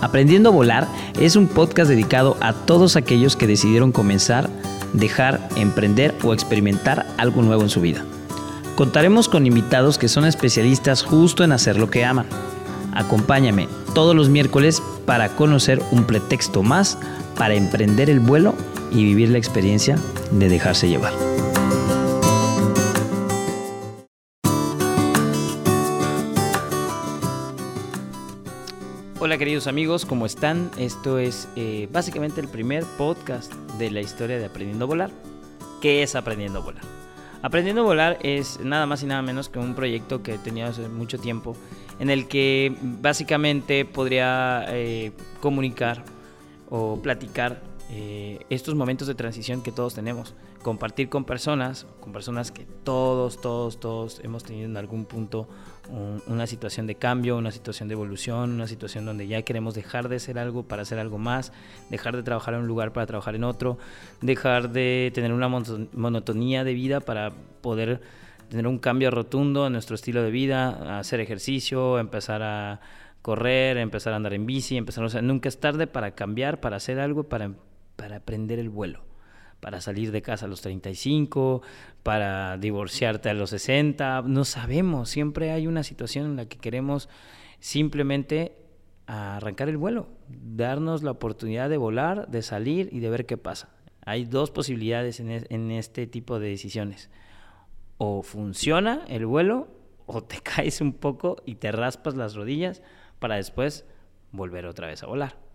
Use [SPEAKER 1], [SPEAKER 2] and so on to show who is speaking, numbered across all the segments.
[SPEAKER 1] Aprendiendo a Volar es un podcast dedicado a todos aquellos que decidieron comenzar, dejar, emprender o experimentar algo nuevo en su vida. Contaremos con invitados que son especialistas justo en hacer lo que aman. Acompáñame todos los miércoles para conocer un pretexto más para emprender el vuelo y vivir la experiencia de dejarse llevar. Hola queridos amigos, ¿cómo están? Esto es eh, básicamente el primer podcast de la historia de Aprendiendo a Volar. ¿Qué es Aprendiendo a Volar? Aprendiendo a Volar es nada más y nada menos que un proyecto que he tenido hace mucho tiempo en el que básicamente podría eh, comunicar o platicar eh, estos momentos de transición que todos tenemos. Compartir con personas, con personas que todos, todos, todos hemos tenido en algún punto una situación de cambio, una situación de evolución, una situación donde ya queremos dejar de ser algo para hacer algo más, dejar de trabajar en un lugar para trabajar en otro, dejar de tener una monotonía de vida para poder tener un cambio rotundo en nuestro estilo de vida, hacer ejercicio, empezar a correr, empezar a andar en bici, empezar, o sea, nunca es tarde para cambiar, para hacer algo, para, para aprender el vuelo, para salir de casa a los 35, para divorciarte a los 60, no sabemos, siempre hay una situación en la que queremos simplemente arrancar el vuelo, darnos la oportunidad de volar, de salir y de ver qué pasa. Hay dos posibilidades en, este tipo de decisiones. O funciona el vuelo o te caes un poco y te raspas las rodillas para después volver otra vez a volar.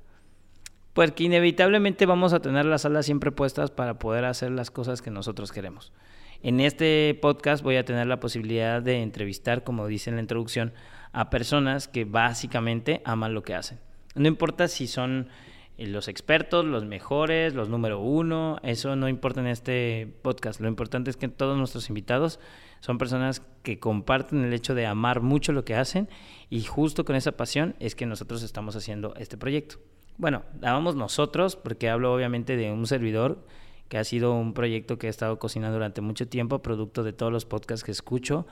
[SPEAKER 1] Porque inevitablemente vamos a tener las alas siempre puestas para poder hacer las cosas que nosotros queremos. En este podcast voy a tener la posibilidad de entrevistar, como dice en la introducción, a personas que básicamente aman lo que hacen. No importa si son eh, los expertos, los mejores, los número uno, eso no importa en este podcast. Lo importante es que todos nuestros invitados son personas que comparten el hecho de amar mucho lo que hacen y justo con esa pasión es que nosotros estamos haciendo este proyecto. Bueno, amamos nosotros, porque hablo obviamente de un servidor que ha sido un proyecto que he estado cocinando durante mucho tiempo, producto de todos los podcasts que escucho,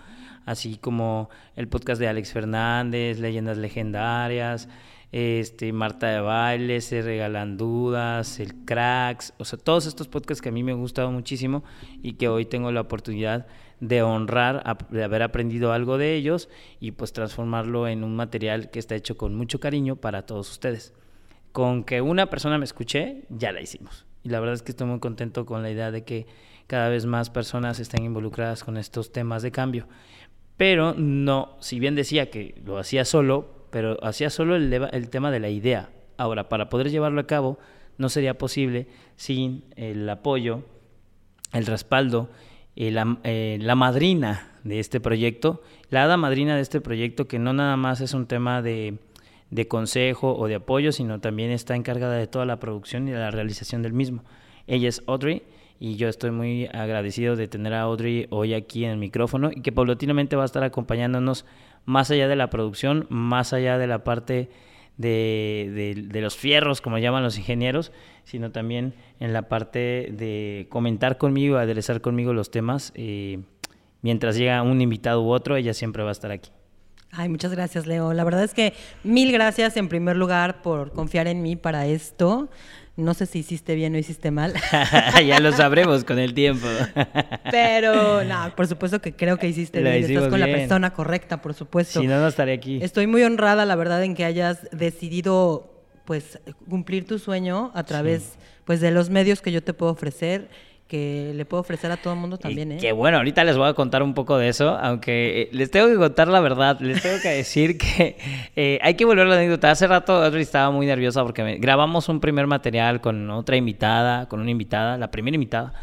[SPEAKER 1] así como el podcast de Alex Fernández, Leyendas Legendarias, este, Marta de Baile, Se Regalan Dudas, El Cracks, o sea, todos estos podcasts que a mí me han gustado muchísimo y que hoy tengo la oportunidad de honrar, de haber aprendido algo de ellos y pues transformarlo en un material que está hecho con mucho cariño para todos ustedes. Con que una persona me escuche, ya la hicimos. Y la verdad es que estoy muy contento con la idea de que cada vez más personas estén involucradas con estos temas de cambio. Pero no, si bien decía que lo hacía solo, pero hacía solo el, tema de la idea. Ahora, para poder llevarlo a cabo, no sería posible sin el apoyo, el respaldo, la, eh, la, madrina de este proyecto, la hada madrina de este proyecto, que no nada más es un tema de, de consejo o de apoyo, sino también está encargada de toda la producción y de la realización del mismo. Ella es Audrey y yo estoy muy agradecido de tener a Audrey hoy aquí en el micrófono y que paulatinamente va a estar acompañándonos más allá de la producción, más allá de la parte de, de, los fierros, como llaman los ingenieros, sino también en la parte de comentar conmigo, aderezar conmigo los temas. Eh, mientras llega un invitado u otro, ella siempre va a estar aquí.
[SPEAKER 2] Ay, muchas gracias, Leo. La verdad es que mil gracias en primer lugar por confiar en mí para esto. No sé si hiciste bien o hiciste mal.
[SPEAKER 1] ya lo sabremos con el tiempo.
[SPEAKER 2] Pero, no, por supuesto que creo que hiciste bien. Estás con la persona correcta, por supuesto.
[SPEAKER 1] Si no, no estaré aquí.
[SPEAKER 2] Estoy muy honrada, la verdad, en que hayas decidido pues cumplir tu sueño a través pues de los medios que yo te puedo ofrecer que le puedo ofrecer a todo el mundo también, ¿eh?
[SPEAKER 1] Que bueno, ahorita les voy a contar un poco de eso, aunque eh, les tengo que contar la verdad, les tengo que decir que eh, hay que volver a la anécdota. Hace rato Audrey estaba muy nerviosa porque grabamos un primer material con otra invitada, con una invitada, la primera invitada,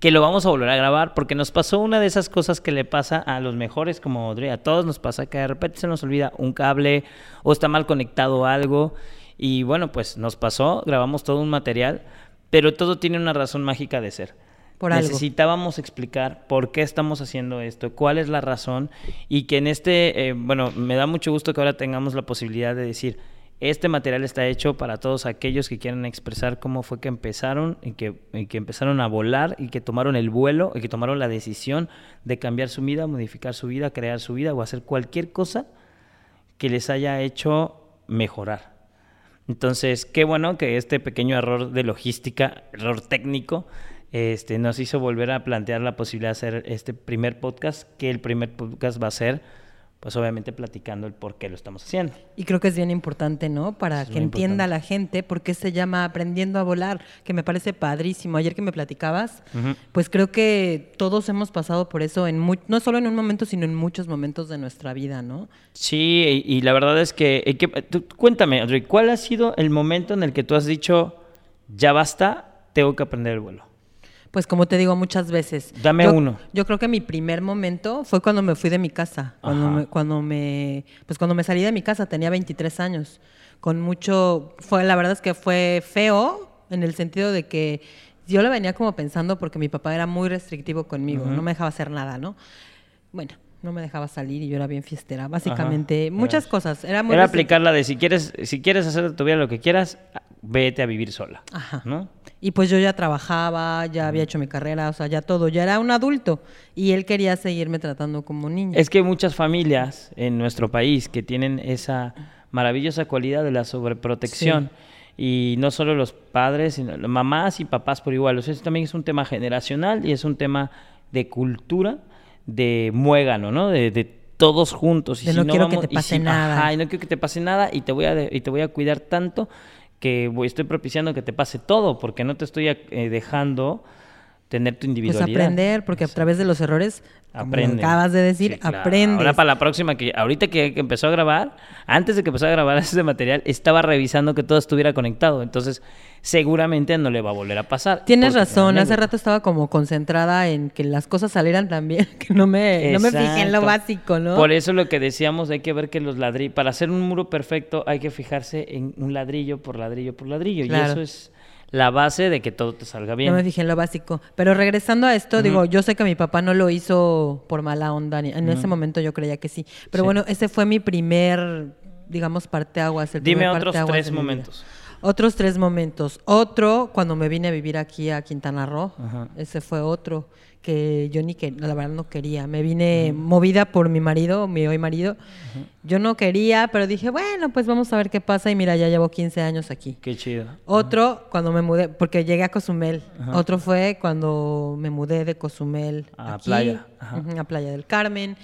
[SPEAKER 1] que lo vamos a volver a grabar porque nos pasó una de esas cosas que le pasa a los mejores como Audrey, a todos nos pasa que de repente se nos olvida un cable o está mal conectado algo y bueno, pues nos pasó, grabamos todo un material, pero todo tiene una razón mágica de ser. Necesitábamos explicar por qué estamos haciendo esto, cuál es la razón y que en este, eh, bueno, me da mucho gusto que ahora tengamos la posibilidad de decir, este material está hecho para todos aquellos que quieren expresar cómo fue que empezaron y que, y que, empezaron a volar y que tomaron el vuelo y que tomaron la decisión de cambiar su vida, modificar su vida, crear su vida o hacer cualquier cosa que les haya hecho mejorar. Entonces, qué bueno que este pequeño error de logística, error técnico, este, nos hizo volver a plantear la posibilidad de hacer este primer podcast, que el primer podcast va a ser pues obviamente platicando el por qué lo estamos haciendo.
[SPEAKER 2] Y creo que es bien importante, ¿no? Para que entienda la gente por qué se llama Aprendiendo a Volar, que me parece padrísimo. Ayer que me platicabas, pues creo que todos hemos pasado por eso, en no solo en un momento, sino en muchos momentos de nuestra vida, ¿no?
[SPEAKER 1] Sí, y, la verdad es que, eh, cuéntame, Audrey, ¿cuál ha sido el momento en el que tú has dicho, ya basta, tengo que aprender el vuelo?
[SPEAKER 2] Pues como te digo muchas veces.
[SPEAKER 1] Dame uno.
[SPEAKER 2] Yo creo que mi primer momento fue cuando me fui de mi casa. Cuando me, cuando me, pues cuando me salí de mi casa tenía 23 años. Con mucho, fue, la verdad es que fue feo en el sentido de que yo lo venía como pensando porque mi papá era muy restrictivo conmigo, no me dejaba hacer nada, ¿no? Bueno, no me dejaba salir y yo era bien fiestera. Básicamente, muchas cosas. Era, muy
[SPEAKER 1] era aplicarla de si quieres, si quieres hacer de tu vida lo que quieras, vete a vivir sola. Ajá. ¿no?
[SPEAKER 2] Y pues yo ya trabajaba, ya había hecho mi carrera, o sea, ya todo, ya era un adulto. Y él quería seguirme tratando como niño.
[SPEAKER 1] Es que hay muchas familias en nuestro país que tienen esa maravillosa cualidad de la sobreprotección. Y no solo los padres, sino mamás y papás por igual. O sea, eso también es un tema generacional y es un tema de cultura, de muégano, ¿no? De, todos juntos.
[SPEAKER 2] Y no, quiero que te pase nada.
[SPEAKER 1] y no quiero que te pase nada y te voy a, y te voy a cuidar tanto que estoy propiciando que te pase todo, porque no te estoy eh, dejando tener tu pues individualidad.
[SPEAKER 2] Pues aprender, porque a través de los errores, Aprende. acabas de decir, aprendes.
[SPEAKER 1] Ahora para la próxima, que ahorita que, empezó a grabar, antes de que empezó a grabar ese material, estaba revisando que todo estuviera conectado. Entonces, seguramente no le va a volver a pasar.
[SPEAKER 2] Tienes razón, hace rato estaba como concentrada en que las cosas salieran también, que no me, no me fijé en lo básico, ¿no?
[SPEAKER 1] Por eso lo que decíamos, hay que ver que los ladrillos, para hacer un muro perfecto hay que fijarse en un ladrillo por ladrillo por ladrillo. Y eso es la base de que todo te salga bien.
[SPEAKER 2] No me fijé en lo básico. Pero regresando a esto, digo, yo sé que mi papá no lo hizo por mala onda. En ese momento yo creía que sí. Pero bueno, ese fue mi primer, digamos, parteaguas. El
[SPEAKER 1] Dime otros tres momentos.
[SPEAKER 2] Otros tres momentos. Otro, cuando me vine a vivir aquí a Quintana Roo, ese fue otro que yo ni que la verdad no quería. Me vine movida por mi marido, mi hoy marido. Yo no quería, pero dije, bueno, pues vamos a ver qué pasa. Y mira, ya llevo 15 años aquí.
[SPEAKER 1] Qué chido.
[SPEAKER 2] Otro, cuando me mudé, porque llegué a Cozumel. Otro fue cuando me mudé de Cozumel
[SPEAKER 1] a Playa.
[SPEAKER 2] a Playa del Carmen.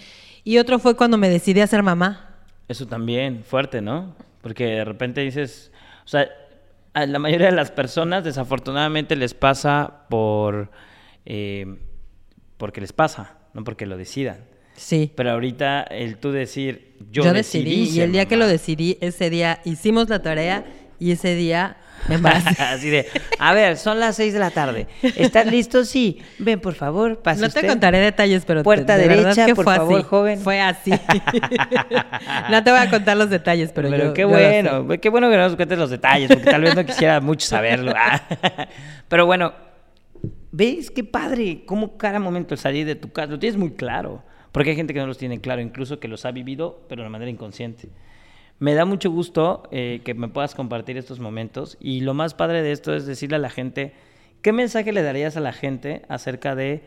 [SPEAKER 2] Y otro fue cuando me decidí a ser mamá.
[SPEAKER 1] Eso también, fuerte, ¿no? Porque de repente dices, o sea, a la mayoría de las personas desafortunadamente les pasa por eh, porque les pasa, no porque lo decidan.
[SPEAKER 2] Sí.
[SPEAKER 1] Pero ahorita el tú decir, yo, decidí,
[SPEAKER 2] y el día que lo decidí, ese día hicimos la tarea y ese día me embaracé.
[SPEAKER 1] Así de, a ver, son las seis de la tarde. ¿Estás listo? Sí. Ven, por favor, pase
[SPEAKER 2] No te contaré detalles, pero
[SPEAKER 1] puerta derecha,
[SPEAKER 2] que
[SPEAKER 1] por
[SPEAKER 2] fue
[SPEAKER 1] favor,
[SPEAKER 2] así.
[SPEAKER 1] joven.
[SPEAKER 2] Fue así. no te voy a contar los detalles, pero, pero
[SPEAKER 1] qué bueno, qué bueno que no nos cuentes los detalles, porque tal vez no quisiera mucho saberlo. pero bueno, ¿ves qué padre? Cómo cada momento el salir de tu casa lo tienes muy claro, porque hay gente que no los tiene claro, incluso que los ha vivido, pero de manera inconsciente. Me da mucho gusto eh, que me puedas compartir estos momentos y lo más padre de esto es decirle a la gente, ¿qué mensaje le darías a la gente acerca de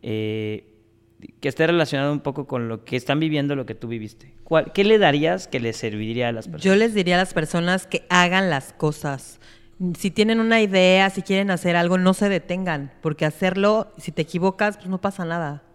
[SPEAKER 1] eh, que esté relacionado un poco con lo que están viviendo, lo que tú viviste? ¿Qué le darías que les serviría a las personas?
[SPEAKER 2] Yo les diría a las personas que hagan las cosas. Si tienen una idea, si quieren hacer algo, no se detengan, porque hacerlo, si te equivocas, pues no pasa nada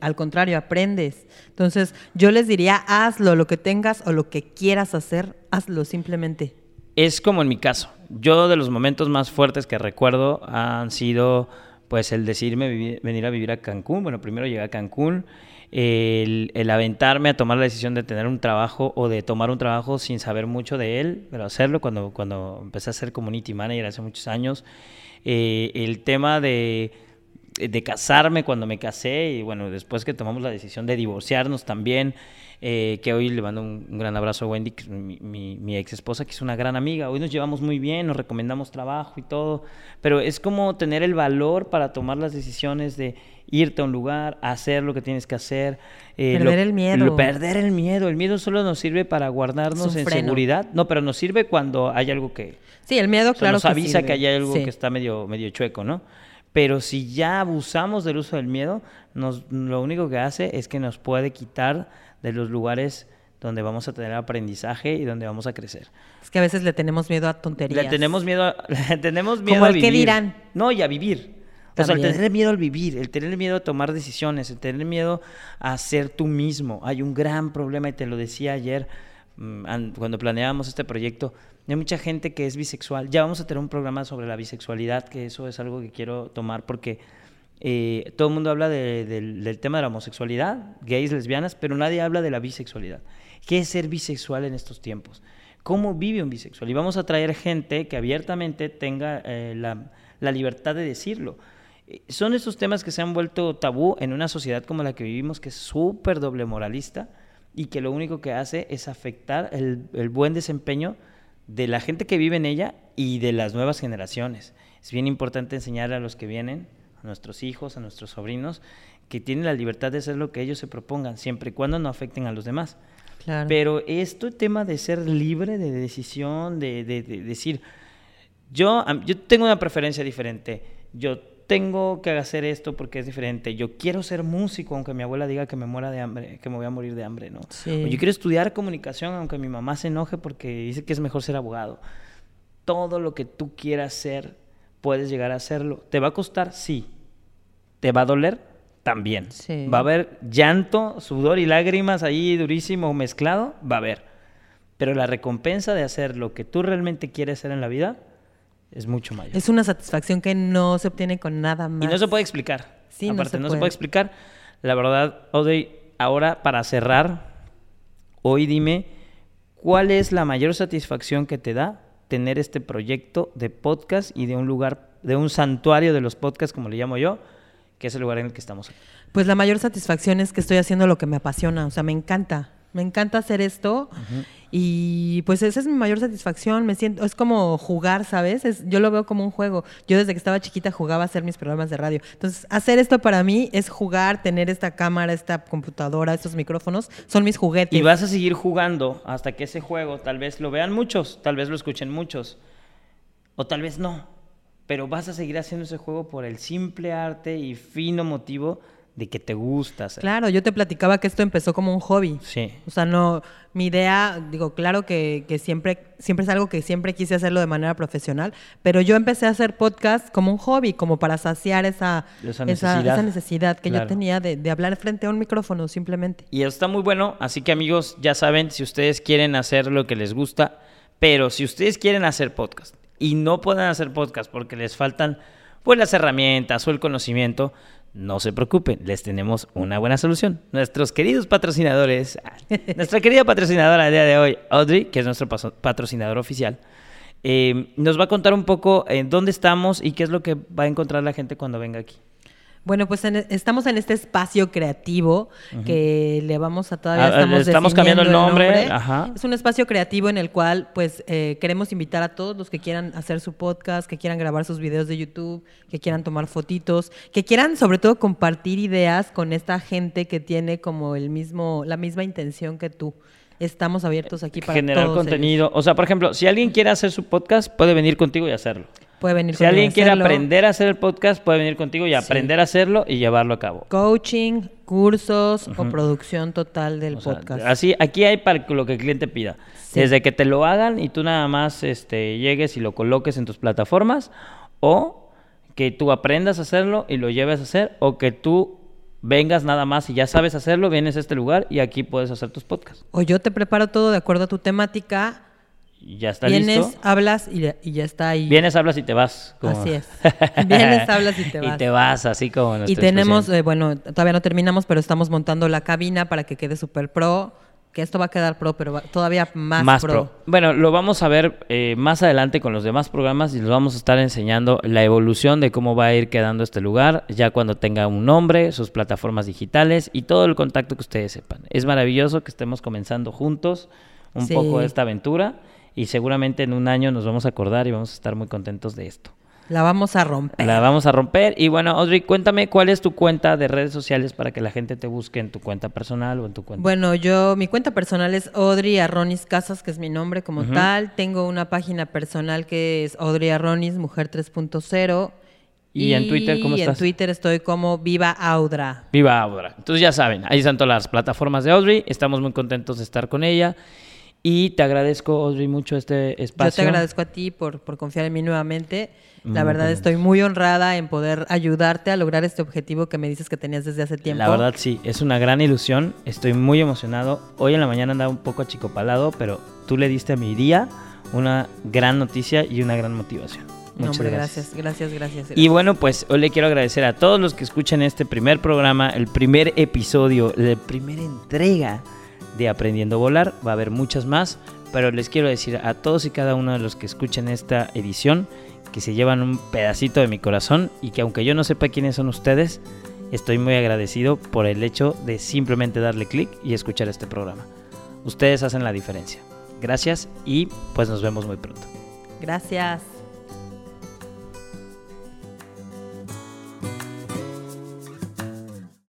[SPEAKER 2] al contrario, aprendes. Entonces, yo les diría, hazlo, lo que tengas o lo que quieras hacer, hazlo simplemente.
[SPEAKER 1] Es como en mi caso. Yo de los momentos más fuertes que recuerdo han sido pues el decidirme venir a vivir a Cancún. Bueno, primero llegué a Cancún, el, el, aventarme a tomar la decisión de tener un trabajo o de tomar un trabajo sin saber mucho de él, pero hacerlo cuando, cuando empecé a ser community manager hace muchos años. Eh, el tema de de casarme cuando me casé y bueno, después que tomamos la decisión de divorciarnos también, eh, que hoy le mando un, gran abrazo a Wendy, que es mi, ex esposa, que es una gran amiga. Hoy nos llevamos muy bien, nos recomendamos trabajo y todo, pero es como tener el valor para tomar las decisiones de irte a un lugar, hacer lo que tienes que hacer.
[SPEAKER 2] Eh, perder el miedo.
[SPEAKER 1] perder el miedo. El miedo solo nos sirve para guardarnos en seguridad. No, pero nos sirve cuando hay algo que...
[SPEAKER 2] Sí, el miedo, claro.
[SPEAKER 1] Nos avisa que, hay algo que está medio, medio chueco, ¿no? Pero si ya abusamos del uso del miedo, nos, lo único que hace es que nos puede quitar de los lugares donde vamos a tener aprendizaje y donde vamos a crecer.
[SPEAKER 2] Es que a veces le tenemos miedo a tonterías.
[SPEAKER 1] Le tenemos miedo a, le tenemos miedo
[SPEAKER 2] Como
[SPEAKER 1] a
[SPEAKER 2] el
[SPEAKER 1] vivir.
[SPEAKER 2] qué dirán.
[SPEAKER 1] No, y a vivir. O sea, el
[SPEAKER 2] También.
[SPEAKER 1] tener miedo al vivir, el tener miedo a tomar decisiones, el tener miedo a ser tú mismo. Hay un gran problema, y te lo decía ayer cuando planeábamos este proyecto. Hay mucha gente que es bisexual. Ya vamos a tener un programa sobre la bisexualidad, que eso es algo que quiero tomar porque eh, todo el mundo habla de- del, del tema de la homosexualidad, gays, lesbianas, pero nadie habla de la bisexualidad. ¿Qué es ser bisexual en estos tiempos? ¿Cómo vive un bisexual? Y vamos a traer gente que abiertamente tenga eh, la, la libertad de decirlo. Eh, Son esos temas que se han vuelto tabú en una sociedad como la que vivimos, que es súper doble moralista y que lo único que hace es afectar el, el buen desempeño de la gente que vive en ella y de las nuevas generaciones. Es bien importante enseñar a los que vienen, a nuestros hijos, a nuestros sobrinos, que tienen la libertad de hacer lo que ellos se propongan, siempre y cuando no afecten a los demás.
[SPEAKER 2] Claro.
[SPEAKER 1] Pero este tema de ser libre de decisión, de, de- de decir, yo, yo tengo una preferencia diferente, yo tengo que hacer esto porque es diferente, yo quiero ser músico aunque mi abuela diga que me muera de hambre, que me voy a morir de hambre, ¿no?
[SPEAKER 2] Sí.
[SPEAKER 1] O yo quiero estudiar comunicación aunque mi mamá se enoje porque dice que es mejor ser abogado. Todo lo que tú quieras ser, puedes llegar a hacerlo. ¿Te va a costar? Sí. ¿Te va a doler? También.
[SPEAKER 2] Sí.
[SPEAKER 1] Va a haber llanto, sudor y lágrimas ahí durísimo mezclado, va a haber. Pero la recompensa de hacer lo que tú realmente quieres hacer en la vida es mucho mayor.
[SPEAKER 2] Es una satisfacción que no se obtiene con nada
[SPEAKER 1] y
[SPEAKER 2] más.
[SPEAKER 1] no se puede explicar.
[SPEAKER 2] Sí, no
[SPEAKER 1] Aparte,
[SPEAKER 2] se
[SPEAKER 1] no se
[SPEAKER 2] puede.
[SPEAKER 1] puede explicar. La verdad, Audrey, ahora para cerrar, hoy dime, ¿cuál es la mayor satisfacción que te da tener este proyecto de podcast y de un lugar, de un santuario de los podcasts, como le llamo yo, que es el lugar en el que estamos?
[SPEAKER 2] Pues la mayor satisfacción es que estoy haciendo lo que me apasiona, o sea, me encanta. Me encanta hacer esto y pues esa es mi mayor satisfacción. Me siento, es como jugar, ¿sabes? Es- yo lo veo como un juego. Yo desde que estaba chiquita jugaba a hacer mis programas de radio. Entonces, hacer esto para mí es jugar, tener esta cámara, esta computadora, estos micrófonos, son mis juguetes.
[SPEAKER 1] Y vas a seguir jugando hasta que ese juego tal vez lo vean muchos, tal vez lo escuchen muchos, o tal vez no. Pero vas a seguir haciendo ese juego por el simple arte y fino motivo de que te gusta hacer.
[SPEAKER 2] Claro, yo te platicaba que esto empezó como un hobby.
[SPEAKER 1] Sí.
[SPEAKER 2] O sea, no, mi idea, digo, claro que, que siempre, siempre es algo que siempre quise hacerlo de manera profesional, pero yo empecé a hacer podcast como un hobby, como para saciar esa,
[SPEAKER 1] Esa necesidad.
[SPEAKER 2] esa necesidad que
[SPEAKER 1] Claro.
[SPEAKER 2] yo tenía de, de hablar frente a un micrófono, simplemente.
[SPEAKER 1] Y eso está muy bueno, así que amigos, ya saben, si ustedes quieren hacer lo que les gusta, pero si ustedes quieren hacer podcast y no pueden hacer podcast porque les faltan pues las herramientas o el conocimiento, no se preocupen, les tenemos una buena solución. Nuestros queridos patrocinadores, nuestra querida patrocinadora del día de hoy, Audrey, que es nuestro patrocinador oficial, eh, nos va a contar un poco en dónde estamos y qué es lo que va a encontrar la gente cuando venga aquí.
[SPEAKER 2] Bueno, pues en- estamos en este espacio creativo que le vamos a todavía
[SPEAKER 1] Ah,
[SPEAKER 2] estamos,
[SPEAKER 1] le estamos cambiando el nombre, ajá.
[SPEAKER 2] Es un espacio creativo en el cual pues eh, queremos invitar a todos los que quieran hacer su podcast, que quieran grabar sus videos de YouTube, que quieran tomar fotitos, que quieran sobre todo compartir ideas con esta gente que tiene como el mismo la misma intención que tú. Estamos abiertos aquí para
[SPEAKER 1] generar
[SPEAKER 2] todos ellos.
[SPEAKER 1] contenido. O sea, por ejemplo, si alguien quiere hacer su podcast, puede venir contigo y hacerlo.
[SPEAKER 2] Puede venir
[SPEAKER 1] Si alguien quiere
[SPEAKER 2] hacerlo.
[SPEAKER 1] aprender a hacer el podcast, puede venir contigo y aprender a hacerlo y llevarlo a cabo.
[SPEAKER 2] coaching, cursos o producción total del
[SPEAKER 1] O sea,
[SPEAKER 2] podcast.
[SPEAKER 1] así, aquí hay para lo que el cliente pida.
[SPEAKER 2] Sí.
[SPEAKER 1] Desde que te lo hagan y tú nada más este, llegues y lo coloques en tus plataformas, o que tú aprendas a hacerlo y lo lleves a hacer, o que tú vengas nada más y ya sabes hacerlo, vienes a este lugar y aquí puedes hacer tus podcasts.
[SPEAKER 2] O yo te preparo todo de acuerdo a tu temática.
[SPEAKER 1] Ya está
[SPEAKER 2] Vienes,
[SPEAKER 1] listo.
[SPEAKER 2] hablas y, ya- y ya está ahí.
[SPEAKER 1] Vienes, hablas y te vas. como-
[SPEAKER 2] Así es. Vienes, hablas y te vas.
[SPEAKER 1] Y te vas, así como
[SPEAKER 2] Y tenemos, eh, bueno, todavía no terminamos, pero estamos montando la cabina para que quede súper pro. Que esto va a quedar pro, pero va- todavía más, pro.
[SPEAKER 1] Bueno, lo vamos a ver eh, más adelante con los demás programas y les vamos a estar enseñando la evolución de cómo va a ir quedando este lugar, ya cuando tenga un nombre, sus plataformas digitales y todo el contacto que ustedes sepan. Es maravilloso que estemos comenzando juntos un
[SPEAKER 2] Sí.
[SPEAKER 1] poco esta aventura y seguramente en un año nos vamos a acordar y vamos a estar muy contentos de esto.
[SPEAKER 2] La vamos a romper.
[SPEAKER 1] La vamos a romper. Y bueno, Audrey, cuéntame cuál es tu cuenta de redes sociales para que la gente te busque en tu cuenta personal o en tu cuenta.
[SPEAKER 2] Bueno, yo, mi cuenta personal es Audrey Arronis Casas, que es mi nombre como tal. Tengo una página personal que es Audrey Arronis, Mujer 3.0.
[SPEAKER 1] ¿Y, en Twitter cómo estás?
[SPEAKER 2] en Twitter estoy como Viva Audra.
[SPEAKER 1] Viva Audra. Entonces ya saben, ahí están todas las plataformas de Audrey. Estamos muy contentos de estar con ella. Y te agradezco, Audrey, mucho este espacio.
[SPEAKER 2] Yo te agradezco a ti por, por confiar en mí nuevamente. La verdad estoy muy honrada en poder ayudarte a lograr este objetivo que me dices que tenías desde hace tiempo.
[SPEAKER 1] La verdad sí, es una gran ilusión. Estoy muy emocionado. Hoy en la mañana andaba un poco achicopalado, pero tú le diste a mi día una gran noticia y una gran motivación.
[SPEAKER 2] Muchas gracias. Gracias, gracias,
[SPEAKER 1] Y bueno, pues hoy le quiero agradecer a todos los que escuchan este primer programa, el primer episodio, la primera entrega de Aprendiendo a Volar. Va a haber muchas más, pero les quiero decir a todos y cada uno de los que escuchen esta edición que se llevan un pedacito de mi corazón y que aunque yo no sepa quiénes son ustedes, estoy muy agradecido por el hecho de simplemente darle clic y escuchar este programa. Ustedes hacen la diferencia. Gracias y pues nos vemos muy pronto.
[SPEAKER 2] Gracias.